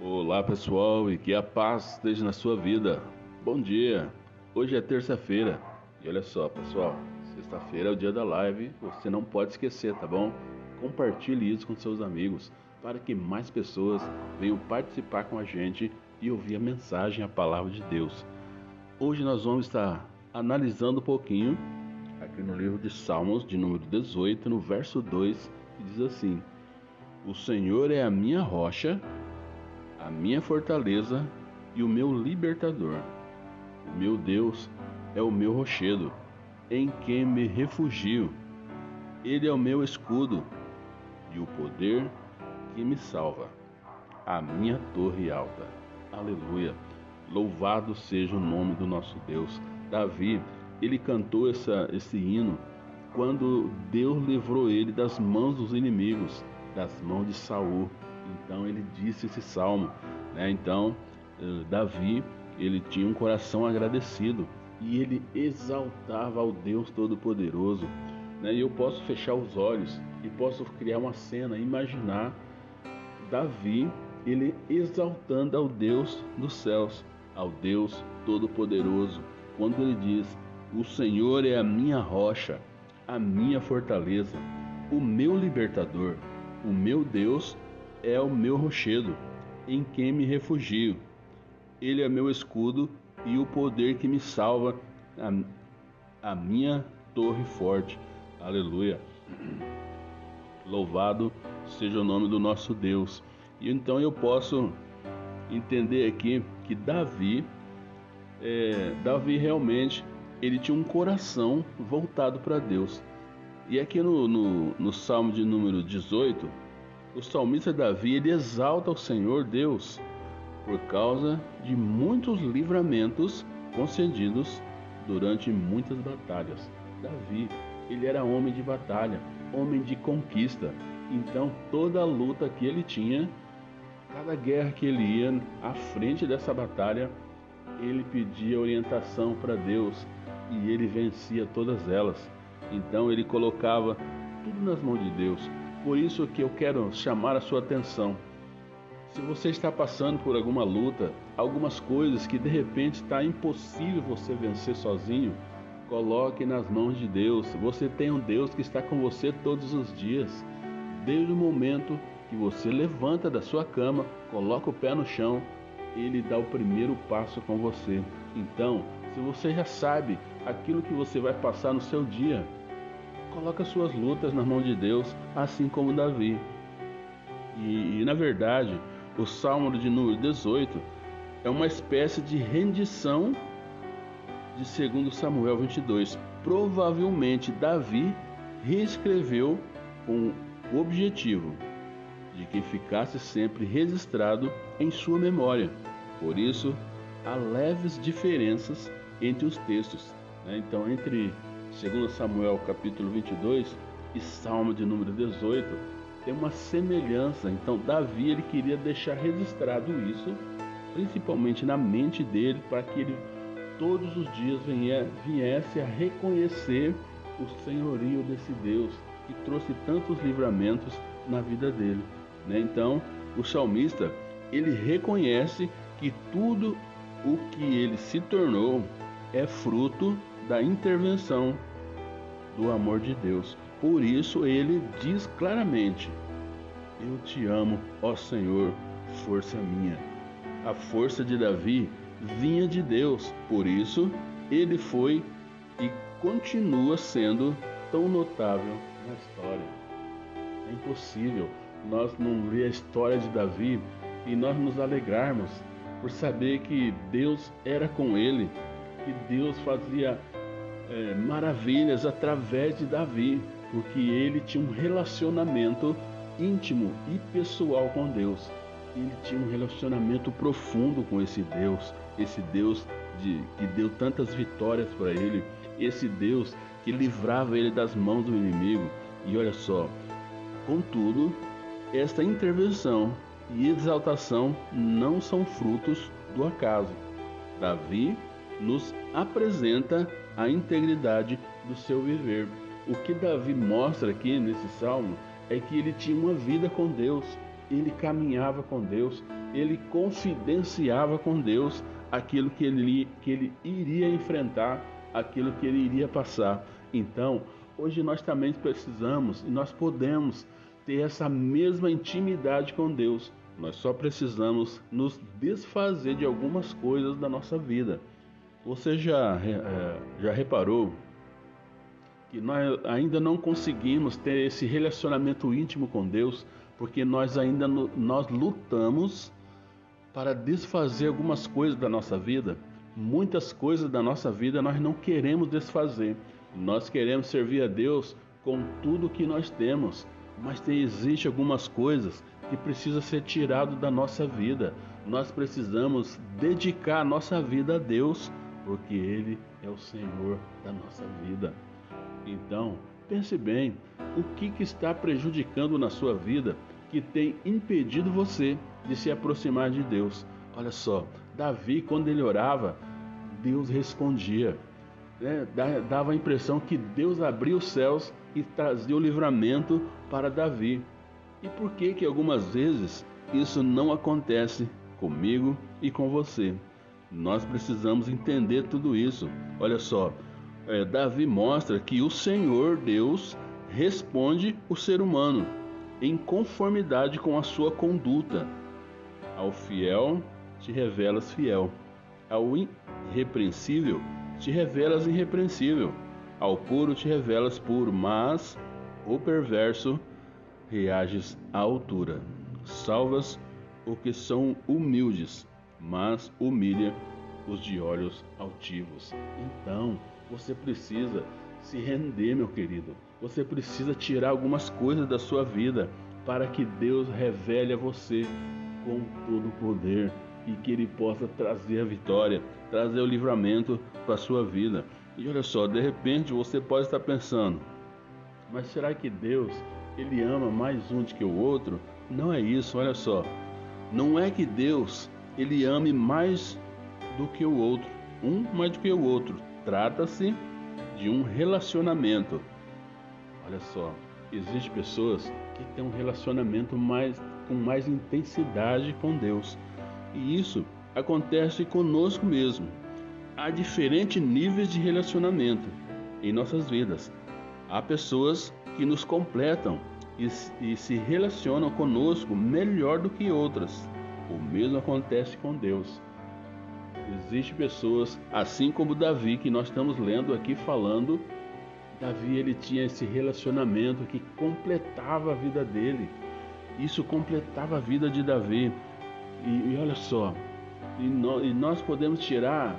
Olá pessoal e que a paz esteja na sua vida. Bom dia. Hoje é terça-feira e olha só pessoal, sexta-feira é o dia da live. Você não pode esquecer, tá bom? Compartilhe isso com seus amigos para que mais pessoas venham participar com a gente e ouvir a mensagem, a palavra de Deus. Hoje nós vamos estar analisando um pouquinho aqui no livro de Salmos, de número 18, no verso 2, que diz assim: O Senhor é a minha rocha a minha fortaleza e o meu libertador. O meu Deus é o meu rochedo, em quem me refugio. Ele é o meu escudo e o poder que me salva, a minha torre alta. Aleluia. Louvado seja o nome do nosso Deus. Davi, ele cantou essa, esse hino quando Deus livrou ele das mãos dos inimigos, das mãos de Saul. Então ele disse esse salmo. Né? Então eh, Davi ele tinha um coração agradecido e ele exaltava ao Deus Todo-Poderoso. Né? E eu posso fechar os olhos e posso criar uma cena, imaginar Davi ele exaltando ao Deus dos céus, ao Deus Todo-Poderoso, quando ele diz: O Senhor é a minha rocha, a minha fortaleza, o meu libertador, o meu Deus é o meu rochedo, em quem me refugio. Ele é meu escudo e o poder que me salva, a, a minha torre forte. Aleluia. Louvado seja o nome do nosso Deus. E então eu posso entender aqui que Davi, é, Davi realmente, ele tinha um coração voltado para Deus. E aqui no, no, no Salmo de número 18, o salmista Davi ele exalta o Senhor Deus por causa de muitos livramentos concedidos durante muitas batalhas. Davi, ele era homem de batalha, homem de conquista. Então, toda a luta que ele tinha, cada guerra que ele ia à frente dessa batalha, ele pedia orientação para Deus e ele vencia todas elas. Então, ele colocava tudo nas mãos de Deus. Por isso que eu quero chamar a sua atenção. Se você está passando por alguma luta, algumas coisas que de repente está impossível você vencer sozinho, coloque nas mãos de Deus. Você tem um Deus que está com você todos os dias. Desde o momento que você levanta da sua cama, coloca o pé no chão, ele dá o primeiro passo com você. Então, se você já sabe aquilo que você vai passar no seu dia, coloca suas lutas na mão de Deus, assim como Davi. E, e na verdade, o Salmo de número 18 é uma espécie de rendição de 2 Samuel 22. Provavelmente Davi reescreveu com o objetivo de que ficasse sempre registrado em sua memória. Por isso, há leves diferenças entre os textos. Né? Então, entre 2 Samuel capítulo 22 e Salmo de número 18 tem uma semelhança. Então Davi ele queria deixar registrado isso, principalmente na mente dele, para que ele todos os dias viesse a reconhecer o senhorio desse Deus que trouxe tantos livramentos na vida dele. Né? Então o salmista ele reconhece que tudo o que ele se tornou é fruto da intervenção do amor de Deus. Por isso ele diz claramente: Eu te amo, ó Senhor, força minha. A força de Davi vinha de Deus, por isso ele foi e continua sendo tão notável na história. É impossível nós não ver a história de Davi e nós nos alegrarmos por saber que Deus era com ele que Deus fazia é, maravilhas através de Davi, porque ele tinha um relacionamento íntimo e pessoal com Deus. Ele tinha um relacionamento profundo com esse Deus, esse Deus de, que deu tantas vitórias para ele, esse Deus que livrava ele das mãos do inimigo. E olha só, contudo, esta intervenção e exaltação não são frutos do acaso. Davi nos apresenta a integridade do seu viver. O que Davi mostra aqui nesse salmo é que ele tinha uma vida com Deus, ele caminhava com Deus, ele confidenciava com Deus aquilo que ele, que ele iria enfrentar, aquilo que ele iria passar. Então, hoje nós também precisamos e nós podemos ter essa mesma intimidade com Deus. Nós só precisamos nos desfazer de algumas coisas da nossa vida. Você já, é, já reparou que nós ainda não conseguimos ter esse relacionamento íntimo com Deus porque nós ainda nós lutamos para desfazer algumas coisas da nossa vida. Muitas coisas da nossa vida nós não queremos desfazer. Nós queremos servir a Deus com tudo que nós temos, mas tem, existe algumas coisas que precisa ser tirado da nossa vida. Nós precisamos dedicar a nossa vida a Deus, porque Ele é o Senhor da nossa vida. Então, pense bem, o que, que está prejudicando na sua vida que tem impedido você de se aproximar de Deus? Olha só, Davi, quando ele orava, Deus respondia. Né? Dava a impressão que Deus abria os céus e trazia o livramento para Davi. E por que que algumas vezes isso não acontece comigo e com você? Nós precisamos entender tudo isso. Olha só, é, Davi mostra que o Senhor Deus responde o ser humano em conformidade com a sua conduta. Ao fiel te revelas fiel, ao irrepreensível te revelas irrepreensível, ao puro te revelas puro, mas o perverso reages à altura. Salvas os que são humildes, mas humilha os de olhos altivos. Então, você precisa se render, meu querido. Você precisa tirar algumas coisas da sua vida para que Deus revele a você com todo o poder e que Ele possa trazer a vitória, trazer o livramento para a sua vida. E olha só, de repente você pode estar pensando, mas será que Deus ele ama mais um do que o outro. Não é isso, olha só. Não é que Deus ele ame mais do que o outro, um mais do que o outro. Trata-se de um relacionamento. Olha só, existem pessoas que têm um relacionamento mais com mais intensidade com Deus. E isso acontece conosco mesmo. Há diferentes níveis de relacionamento em nossas vidas. Há pessoas que nos completam e, e se relacionam conosco melhor do que outras. O mesmo acontece com Deus. Existem pessoas, assim como Davi, que nós estamos lendo aqui falando, Davi ele tinha esse relacionamento que completava a vida dele. Isso completava a vida de Davi. E, e olha só, e, no, e nós podemos tirar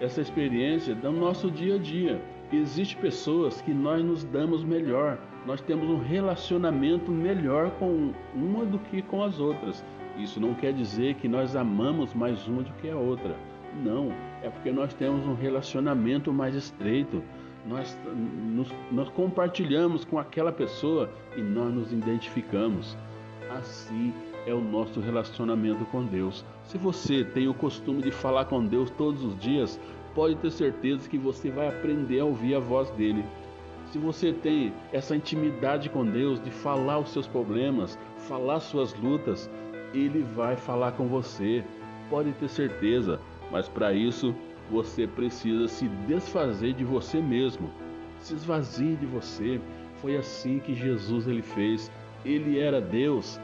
essa experiência do nosso dia a dia. Existem pessoas que nós nos damos melhor, nós temos um relacionamento melhor com uma do que com as outras. Isso não quer dizer que nós amamos mais uma do que a outra. Não, é porque nós temos um relacionamento mais estreito. Nós, nos, nós compartilhamos com aquela pessoa e nós nos identificamos. Assim é o nosso relacionamento com Deus. Se você tem o costume de falar com Deus todos os dias, pode ter certeza que você vai aprender a ouvir a voz dele. Se você tem essa intimidade com Deus de falar os seus problemas, falar suas lutas, Ele vai falar com você. Pode ter certeza, mas para isso você precisa se desfazer de você mesmo. Se esvazie de você. Foi assim que Jesus ele fez. Ele era Deus,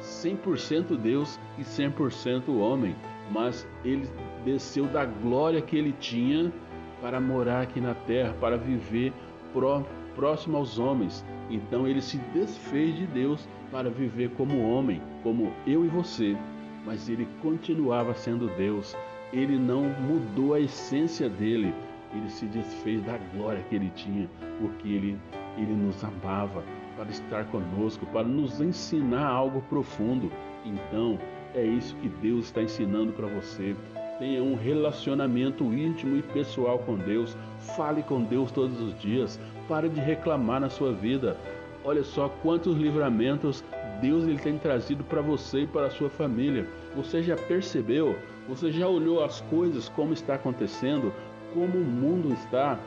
100% Deus e 100% homem, mas ele desceu da glória que ele tinha para morar aqui na terra, para viver pró, próximo aos homens. Então ele se desfez de Deus para viver como homem, como eu e você. Mas ele continuava sendo Deus. Ele não mudou a essência dele. Ele se desfez da glória que ele tinha, porque ele, ele nos amava para estar conosco, para nos ensinar algo profundo. Então, é isso que Deus está ensinando para você. Tenha um relacionamento íntimo e pessoal com Deus. Fale com Deus todos os dias. Pare de reclamar na sua vida. Olha só quantos livramentos Deus ele tem trazido para você e para a sua família. Você já percebeu? Você já olhou as coisas como está acontecendo? Como o mundo está?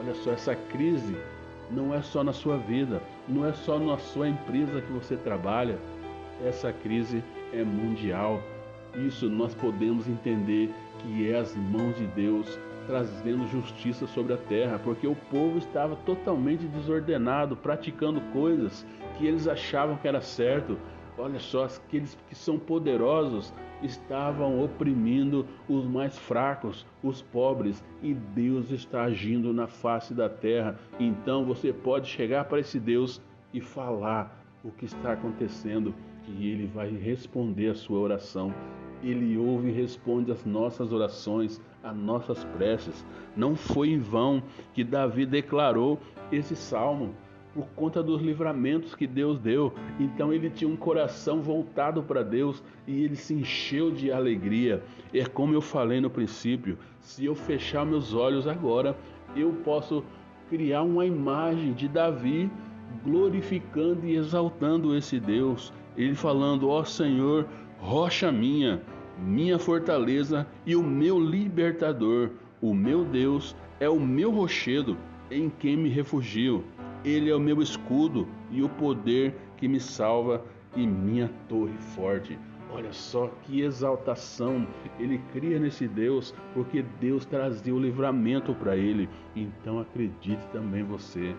Olha só, essa crise não é só na sua vida, não é só na sua empresa que você trabalha. Essa crise é mundial Isso nós podemos entender que é as mãos de Deus trazendo justiça sobre a terra, porque o povo estava totalmente desordenado, praticando coisas que eles achavam que era certo. Olha só, aqueles que são poderosos estavam oprimindo os mais fracos, os pobres, e Deus está agindo na face da terra. Então você pode chegar para esse Deus e falar o que está acontecendo, que ele vai responder a sua oração. Ele ouve e responde as nossas orações, as nossas preces. Não foi em vão que Davi declarou esse salmo por conta dos livramentos que Deus deu. Então ele tinha um coração voltado para Deus e ele se encheu de alegria. É como eu falei no princípio: se eu fechar meus olhos agora, eu posso criar uma imagem de Davi glorificando e exaltando esse Deus. Ele falando: Ó oh Senhor, rocha minha, minha fortaleza e o meu libertador. O meu Deus é o meu rochedo em quem me refugio. Ele é o meu escudo e o poder que me salva e minha torre forte. Olha só que exaltação ele cria nesse Deus, porque Deus trazia o livramento para ele. Então acredite também você.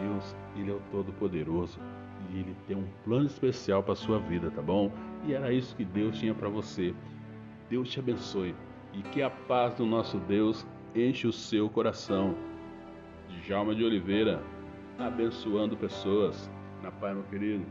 Deus, ele é o todo-poderoso e ele tem um plano especial para sua vida, tá bom? E era isso que Deus tinha para você. Deus te abençoe e que a paz do nosso Deus enche o seu coração. Djalma de Oliveira, abençoando pessoas. Na paz, meu querido.